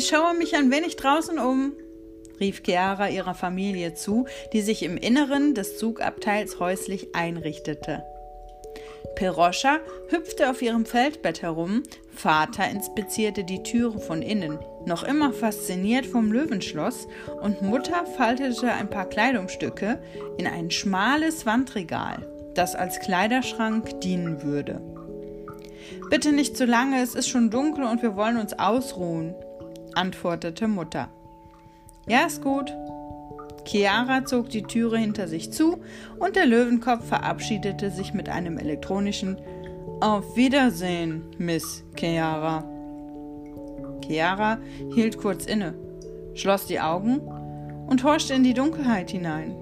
Ich schaue mich ein wenig draußen um, rief Chiara ihrer Familie zu, die sich im Inneren des Zugabteils häuslich einrichtete. Peroscha hüpfte auf ihrem Feldbett herum, Vater inspizierte die Türe von innen, noch immer fasziniert vom Löwenschloss, und Mutter faltete ein paar Kleidungsstücke in ein schmales Wandregal, das als Kleiderschrank dienen würde. Bitte nicht zu lange, es ist schon dunkel und wir wollen uns ausruhen, antwortete Mutter. Ja, ist gut. Chiara zog die Türe hinter sich zu und der Löwenkopf verabschiedete sich mit einem elektronischen Auf Wiedersehen, Miss Chiara. Chiara hielt kurz inne, schloss die Augen und horchte in die Dunkelheit hinein.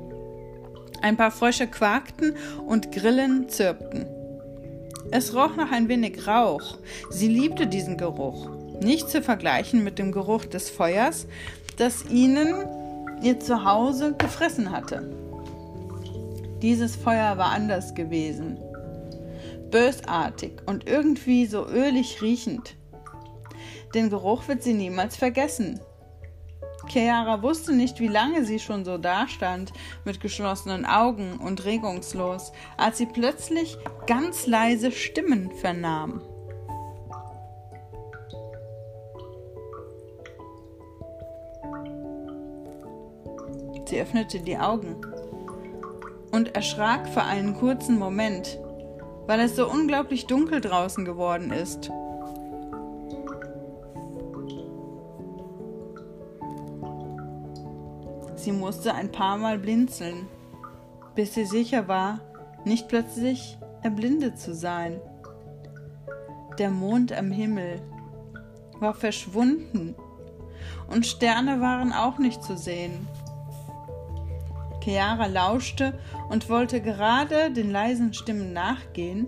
Ein paar Frösche quakten und Grillen zirpten. Es roch nach ein wenig Rauch. Sie liebte diesen Geruch. Nicht zu vergleichen mit dem Geruch des Feuers, das ihnen ihr Zuhause gefressen hatte. Dieses Feuer war anders gewesen. Bösartig und irgendwie so ölig riechend. Den Geruch wird sie niemals vergessen. Chiara wusste nicht, wie lange sie schon so dastand, mit geschlossenen Augen und regungslos, als sie plötzlich ganz leise Stimmen vernahm. Sie öffnete die Augen und erschrak für einen kurzen Moment, weil es so unglaublich dunkel draußen geworden ist. Sie musste ein paar Mal blinzeln, bis sie sicher war, nicht plötzlich erblindet zu sein. Der Mond am Himmel war verschwunden und Sterne waren auch nicht zu sehen. Chiara lauschte und wollte gerade den leisen Stimmen nachgehen,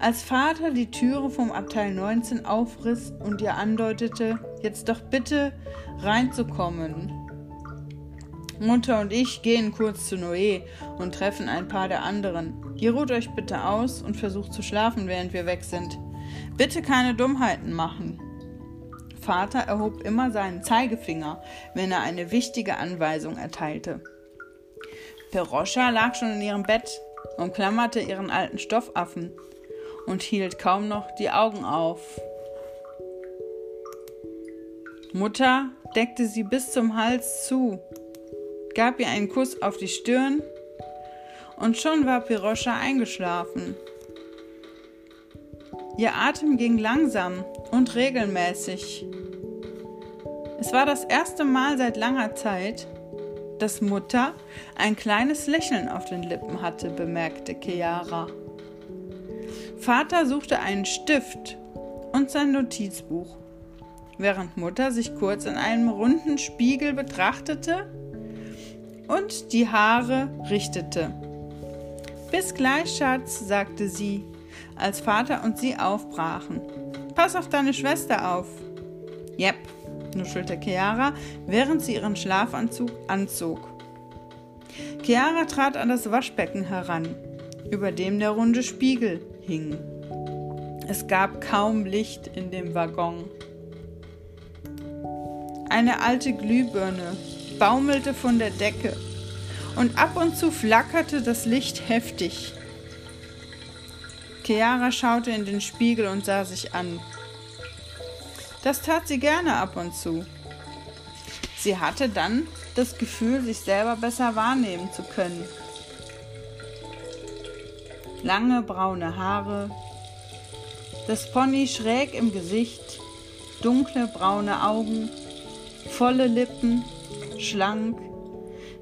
als Vater die Türe vom Abteil 19 aufriss und ihr andeutete, jetzt doch bitte reinzukommen. Mutter und ich gehen kurz zu Noé und treffen ein paar der anderen. Ihr ruht euch bitte aus und versucht zu schlafen, während wir weg sind. Bitte keine Dummheiten machen. Vater erhob immer seinen Zeigefinger, wenn er eine wichtige Anweisung erteilte. Peroscha lag schon in ihrem Bett, umklammerte ihren alten Stoffaffen und hielt kaum noch die Augen auf. Mutter deckte sie bis zum Hals zu gab ihr einen Kuss auf die Stirn und schon war Piroscha eingeschlafen. Ihr Atem ging langsam und regelmäßig. Es war das erste Mal seit langer Zeit, dass Mutter ein kleines Lächeln auf den Lippen hatte, bemerkte Chiara. Vater suchte einen Stift und sein Notizbuch, während Mutter sich kurz in einem runden Spiegel betrachtete und die Haare richtete. Bis gleich, Schatz, sagte sie, als Vater und sie aufbrachen. Pass auf deine Schwester auf. Jep, nuschelte Chiara, während sie ihren Schlafanzug anzog. Chiara trat an das Waschbecken heran, über dem der runde Spiegel hing. Es gab kaum Licht in dem Waggon. Eine alte Glühbirne baumelte von der Decke und ab und zu flackerte das Licht heftig. Chiara schaute in den Spiegel und sah sich an. Das tat sie gerne ab und zu. Sie hatte dann das Gefühl, sich selber besser wahrnehmen zu können. Lange braune Haare, das Pony schräg im Gesicht, dunkle braune Augen, volle Lippen, schlank.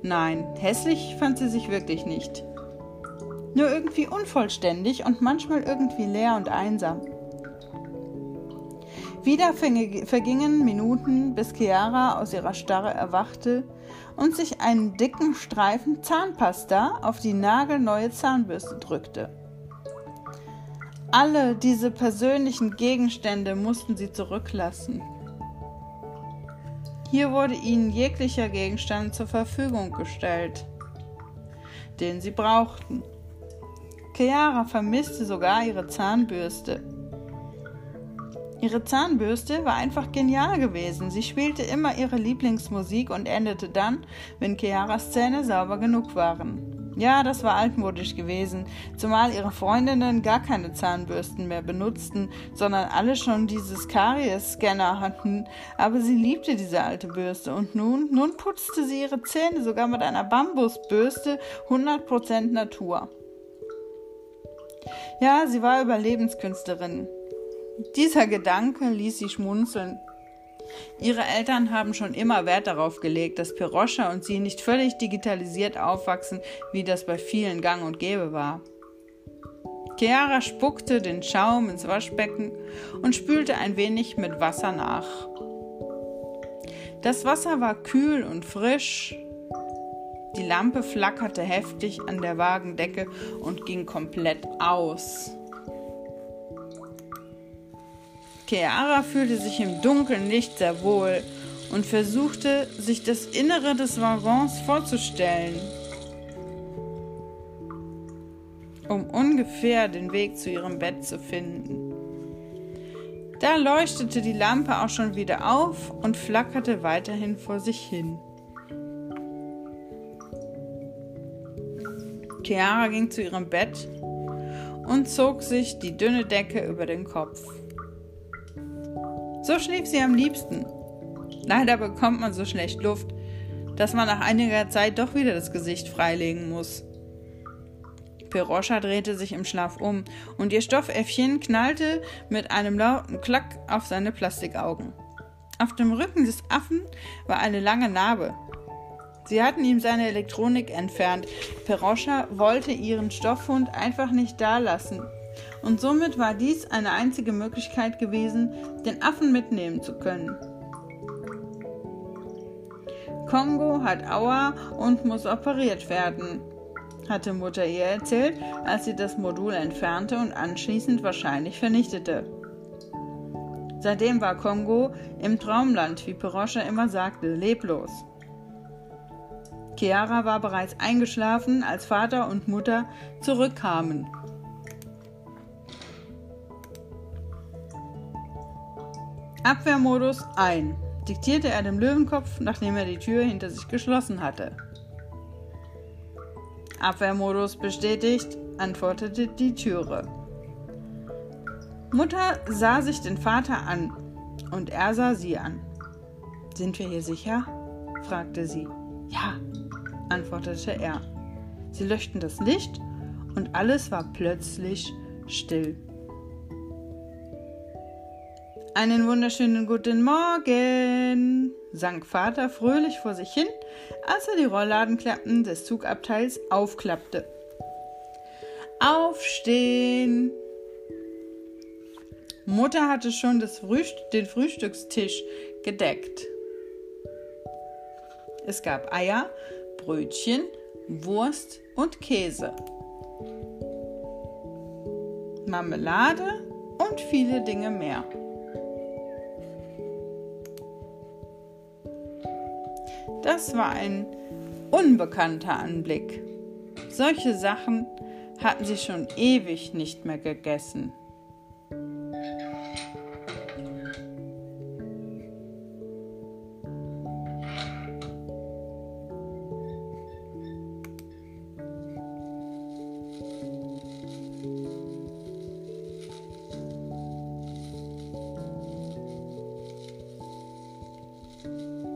Nein, hässlich fand sie sich wirklich nicht. Nur irgendwie unvollständig und manchmal irgendwie leer und einsam. Wieder vergingen Minuten, bis Chiara aus ihrer Starre erwachte und sich einen dicken Streifen Zahnpasta auf die nagelneue Zahnbürste drückte. Alle diese persönlichen Gegenstände mussten sie zurücklassen. Hier wurde ihnen jeglicher Gegenstand zur Verfügung gestellt, den sie brauchten. Chiara vermisste sogar ihre Zahnbürste. Ihre Zahnbürste war einfach genial gewesen. Sie spielte immer ihre Lieblingsmusik und endete dann, wenn Chiaras Zähne sauber genug waren. Ja, das war altmodisch gewesen, zumal ihre Freundinnen gar keine Zahnbürsten mehr benutzten, sondern alle schon dieses Karies-Scanner hatten. Aber sie liebte diese alte Bürste und nun, nun putzte sie ihre Zähne sogar mit einer Bambusbürste 100% Natur. Ja, sie war Überlebenskünstlerin. Dieser Gedanke ließ sie schmunzeln. Ihre Eltern haben schon immer Wert darauf gelegt, dass Piroscha und sie nicht völlig digitalisiert aufwachsen, wie das bei vielen gang und gäbe war. Chiara spuckte den Schaum ins Waschbecken und spülte ein wenig mit Wasser nach. Das Wasser war kühl und frisch. Die Lampe flackerte heftig an der Wagendecke und ging komplett aus. Chiara fühlte sich im Dunkeln nicht sehr wohl und versuchte, sich das Innere des Waggons vorzustellen, um ungefähr den Weg zu ihrem Bett zu finden. Da leuchtete die Lampe auch schon wieder auf und flackerte weiterhin vor sich hin. Chiara ging zu ihrem Bett und zog sich die dünne Decke über den Kopf. So schlief sie am liebsten. Leider bekommt man so schlecht Luft, dass man nach einiger Zeit doch wieder das Gesicht freilegen muss. Peroscha drehte sich im Schlaf um und ihr Stoffäffchen knallte mit einem lauten Klack auf seine Plastikaugen. Auf dem Rücken des Affen war eine lange Narbe. Sie hatten ihm seine Elektronik entfernt. Peroscha wollte ihren Stoffhund einfach nicht dalassen und somit war dies eine einzige Möglichkeit gewesen, den Affen mitnehmen zu können. Kongo hat Aua und muss operiert werden, hatte Mutter ihr erzählt, als sie das Modul entfernte und anschließend wahrscheinlich vernichtete. Seitdem war Kongo im Traumland, wie Peroscha immer sagte, leblos. Chiara war bereits eingeschlafen, als Vater und Mutter zurückkamen Abwehrmodus ein, diktierte er dem Löwenkopf, nachdem er die Tür hinter sich geschlossen hatte. Abwehrmodus bestätigt, antwortete die Türe. Mutter sah sich den Vater an und er sah sie an. Sind wir hier sicher? fragte sie. Ja, antwortete er. Sie löschten das Licht und alles war plötzlich still. Einen wunderschönen guten Morgen, sang Vater fröhlich vor sich hin, als er die Rollladenklappen des Zugabteils aufklappte. Aufstehen! Mutter hatte schon Frühst den Frühstückstisch gedeckt. Es gab Eier, Brötchen, Wurst und Käse, Marmelade und viele Dinge mehr. Das war ein unbekannter Anblick. Solche Sachen hatten sie schon ewig nicht mehr gegessen. Musik